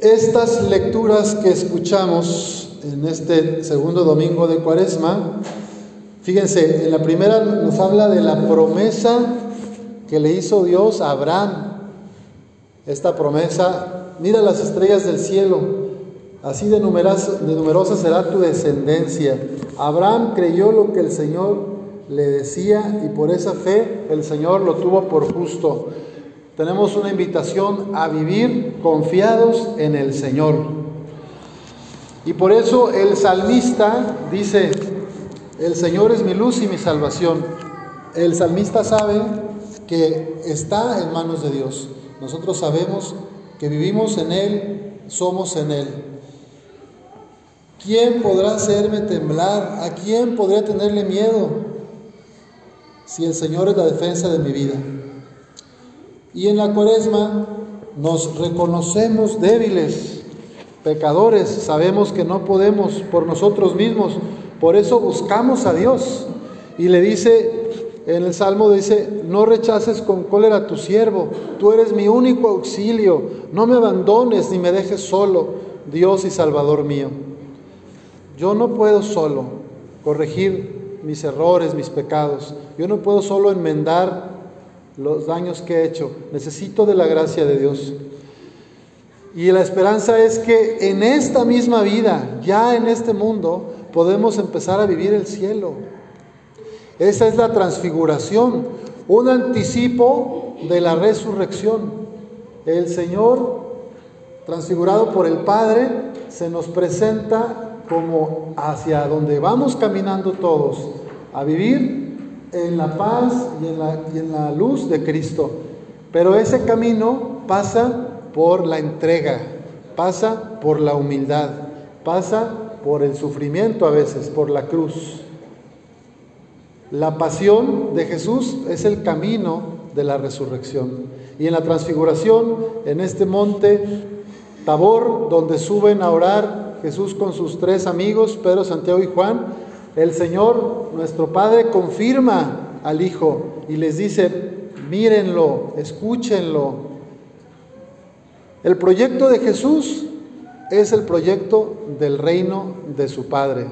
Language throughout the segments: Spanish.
Estas lecturas que escuchamos en este segundo domingo de Cuaresma, fíjense, en la primera nos habla de la promesa que le hizo Dios a Abraham. Esta promesa, mira las estrellas del cielo, así de numerosa, de numerosa será tu descendencia. Abraham creyó lo que el Señor le decía y por esa fe el Señor lo tuvo por justo tenemos una invitación a vivir confiados en el Señor. Y por eso el salmista dice, el Señor es mi luz y mi salvación. El salmista sabe que está en manos de Dios. Nosotros sabemos que vivimos en Él, somos en Él. ¿Quién podrá hacerme temblar? ¿A quién podría tenerle miedo si el Señor es la defensa de mi vida? Y en la cuaresma nos reconocemos débiles, pecadores, sabemos que no podemos por nosotros mismos, por eso buscamos a Dios. Y le dice, en el Salmo dice, no rechaces con cólera a tu siervo, tú eres mi único auxilio, no me abandones ni me dejes solo, Dios y Salvador mío. Yo no puedo solo corregir mis errores, mis pecados, yo no puedo solo enmendar los daños que he hecho. Necesito de la gracia de Dios. Y la esperanza es que en esta misma vida, ya en este mundo, podemos empezar a vivir el cielo. Esa es la transfiguración, un anticipo de la resurrección. El Señor, transfigurado por el Padre, se nos presenta como hacia donde vamos caminando todos, a vivir en la paz y en la, y en la luz de Cristo. Pero ese camino pasa por la entrega, pasa por la humildad, pasa por el sufrimiento a veces, por la cruz. La pasión de Jesús es el camino de la resurrección. Y en la transfiguración, en este monte Tabor, donde suben a orar Jesús con sus tres amigos, Pedro, Santiago y Juan, el Señor, nuestro Padre, confirma al Hijo y les dice, mírenlo, escúchenlo. El proyecto de Jesús es el proyecto del reino de su Padre.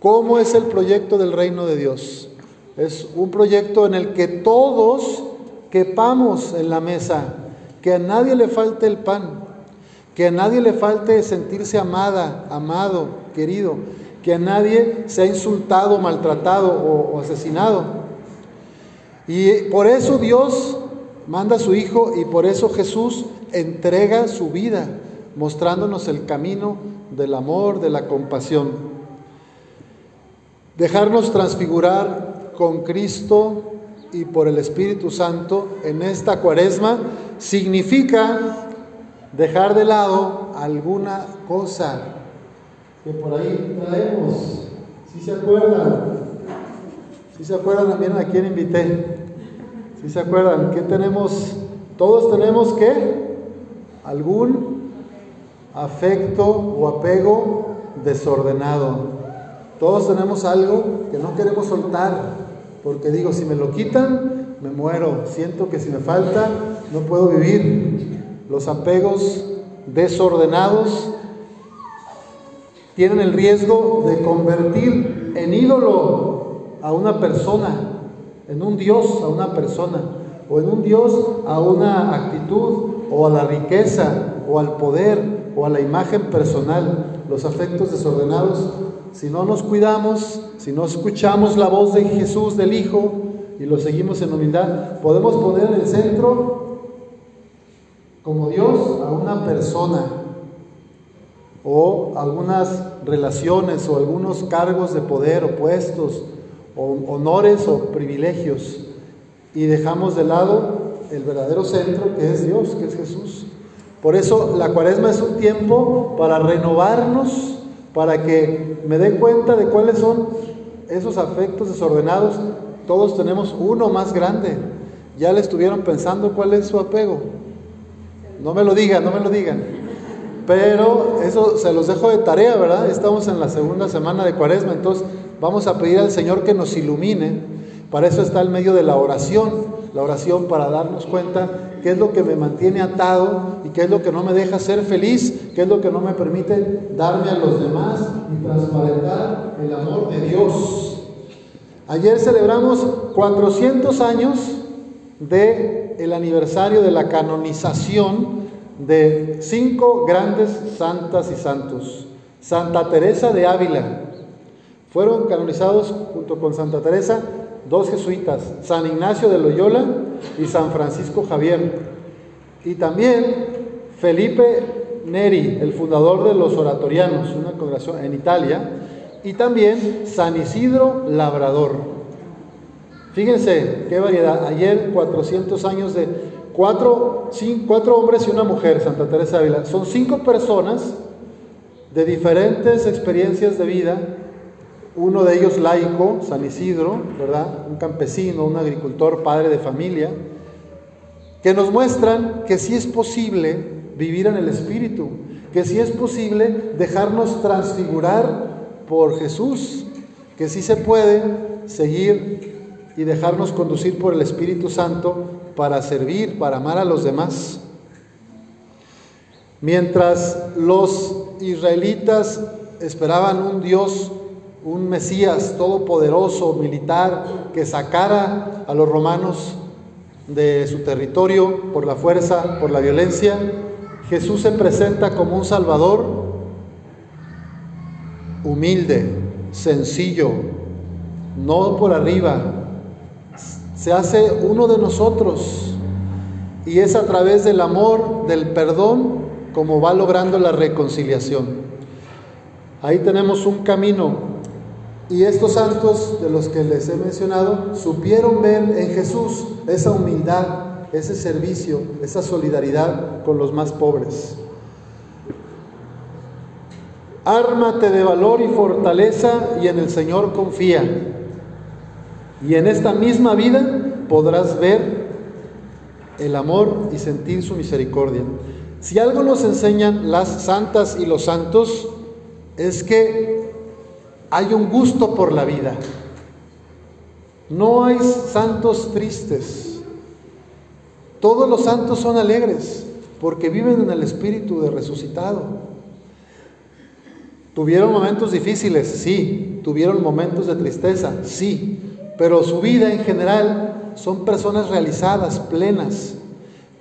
¿Cómo es el proyecto del reino de Dios? Es un proyecto en el que todos quepamos en la mesa, que a nadie le falte el pan, que a nadie le falte sentirse amada, amado, querido, que a nadie se ha insultado, maltratado o, asesinado. Y por eso Dios manda a su Hijo y por eso Jesús entrega su vida, mostrándonos el camino del amor, de la compasión. Dejarnos transfigurar con Cristo y por el Espíritu Santo en esta cuaresma significa dejar de lado alguna cosa que por ahí traemos. Si se acuerdan? Si se acuerdan también a quién invité? Si se acuerdan? ¿Qué tenemos? Todos tenemos que algún afecto o apego desordenado. Todos tenemos algo que no queremos soltar, porque digo, si me lo quitan, me muero. Siento que si me falta, no puedo vivir. Los apegos desordenados tienen el riesgo de convertir en ídolo a una persona, en un Dios a una persona, o en un Dios a una actitud, o a la riqueza, o al poder, o a la imagen personal. Los afectos desordenados, si no nos cuidamos, si no escuchamos la voz de Jesús, del Hijo, y lo seguimos en humildad, podemos poner en el centro como Dios a una persona o algunas relaciones o algunos cargos de poder o puestos o honores o privilegios y dejamos de lado el verdadero centro que es Dios, que es Jesús. Por eso la cuaresma es un tiempo para renovarnos, para que me dé cuenta de cuáles son esos afectos desordenados. Todos tenemos uno más grande. Ya le estuvieron pensando cuál es su apego. No me lo digan, no me lo digan. Pero eso se los dejo de tarea, ¿verdad? Estamos en la segunda semana de Cuaresma, entonces vamos a pedir al Señor que nos ilumine. Para eso está el medio de la oración, la oración para darnos cuenta qué es lo que me mantiene atado y qué es lo que no me deja ser feliz, qué es lo que no me permite darme a los demás y transparentar el amor de Dios. Ayer celebramos 400 años de el aniversario de la canonización de cinco grandes santas y santos. Santa Teresa de Ávila. Fueron canonizados junto con Santa Teresa dos jesuitas, San Ignacio de Loyola y San Francisco Javier. Y también Felipe Neri, el fundador de los oratorianos, una congregación en Italia, y también San Isidro Labrador. Fíjense qué variedad. Ayer 400 años de cuatro, cuatro hombres y una mujer, Santa Teresa Ávila. Son cinco personas de diferentes experiencias de vida uno de ellos laico, San Isidro, ¿verdad? Un campesino, un agricultor, padre de familia, que nos muestran que sí es posible vivir en el Espíritu, que sí es posible dejarnos transfigurar por Jesús, que sí se puede seguir y dejarnos conducir por el Espíritu Santo para servir, para amar a los demás. Mientras los israelitas esperaban un Dios un Mesías todopoderoso, militar, que sacara a los romanos de su territorio por la fuerza, por la violencia, Jesús se presenta como un Salvador humilde, sencillo, no por arriba, se hace uno de nosotros y es a través del amor, del perdón, como va logrando la reconciliación. Ahí tenemos un camino y estos santos de los que les he mencionado supieron ver en Jesús esa humildad, ese servicio, esa solidaridad con los más pobres. Ármate de valor y fortaleza y en el Señor confía. Y en esta misma vida podrás ver el amor y sentir su misericordia. Si algo nos enseñan las santas y los santos es que hay un gusto por la vida. No hay santos tristes. Todos los santos son alegres porque viven en el espíritu de resucitado. Tuvieron momentos difíciles, sí. Tuvieron momentos de tristeza, sí. Pero su vida en general son personas realizadas, plenas.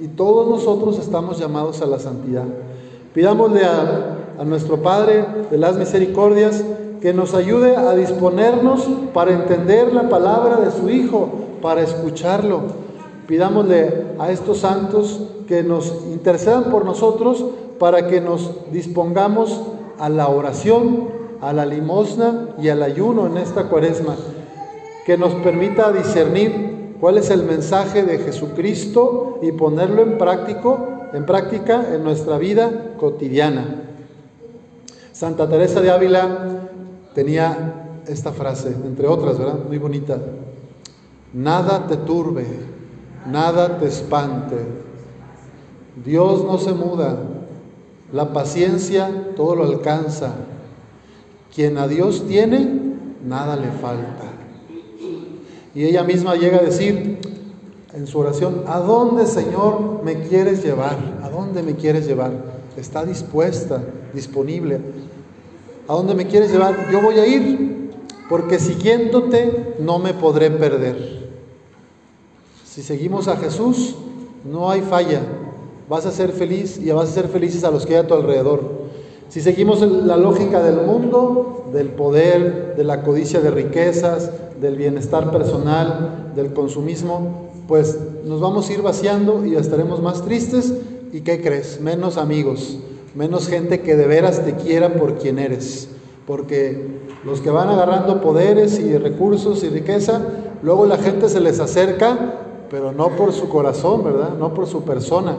Y todos nosotros estamos llamados a la santidad. Pidámosle a, a nuestro Padre de las misericordias que nos ayude a disponernos para entender la palabra de su Hijo, para escucharlo. Pidámosle a estos santos que nos intercedan por nosotros para que nos dispongamos a la oración, a la limosna y al ayuno en esta cuaresma, que nos permita discernir cuál es el mensaje de Jesucristo y ponerlo en práctico, en práctica en nuestra vida cotidiana. Santa Teresa de Ávila tenía esta frase, entre otras, ¿verdad? Muy bonita. Nada te turbe, nada te espante. Dios no se muda, la paciencia todo lo alcanza. Quien a Dios tiene, nada le falta. Y ella misma llega a decir en su oración, ¿a dónde Señor me quieres llevar? ¿A dónde me quieres llevar? Está dispuesta, disponible. ¿A dónde me quieres llevar? Yo voy a ir, porque siguiéndote no me podré perder. Si seguimos a Jesús, no hay falla. Vas a ser feliz y vas a ser felices a los que hay a tu alrededor. Si seguimos la lógica del mundo, del poder, de la codicia de riquezas, del bienestar personal, del consumismo, pues nos vamos a ir vaciando y estaremos más tristes. ¿Y qué crees? Menos amigos menos gente que de veras te quiera por quien eres. Porque los que van agarrando poderes y recursos y riqueza, luego la gente se les acerca, pero no por su corazón, ¿verdad? No por su persona,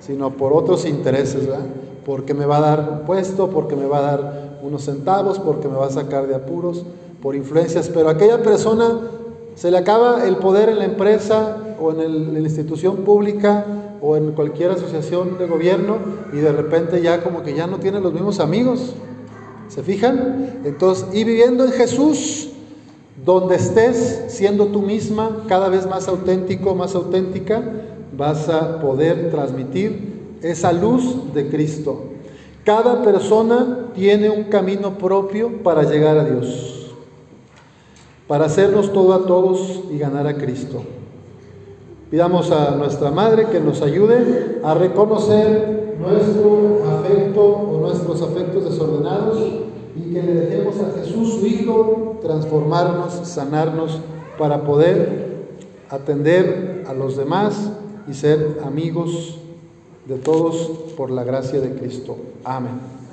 sino por otros intereses, ¿verdad? Porque me va a dar un puesto, porque me va a dar unos centavos, porque me va a sacar de apuros, por influencias. Pero aquella persona se le acaba el poder en la empresa o en la institución pública o en cualquier asociación de gobierno y de repente ya como que ya no tiene los mismos amigos. ¿Se fijan? Entonces, y viviendo en Jesús, donde estés siendo tú misma cada vez más auténtico, más auténtica, vas a poder transmitir esa luz de Cristo. Cada persona tiene un camino propio para llegar a Dios, para hacernos todo a todos y ganar a Cristo. Pidamos a nuestra Madre que nos ayude a reconocer nuestro afecto o nuestros afectos desordenados y que le dejemos a Jesús, su Hijo, transformarnos, sanarnos para poder atender a los demás y ser amigos de todos por la gracia de Cristo. Amén.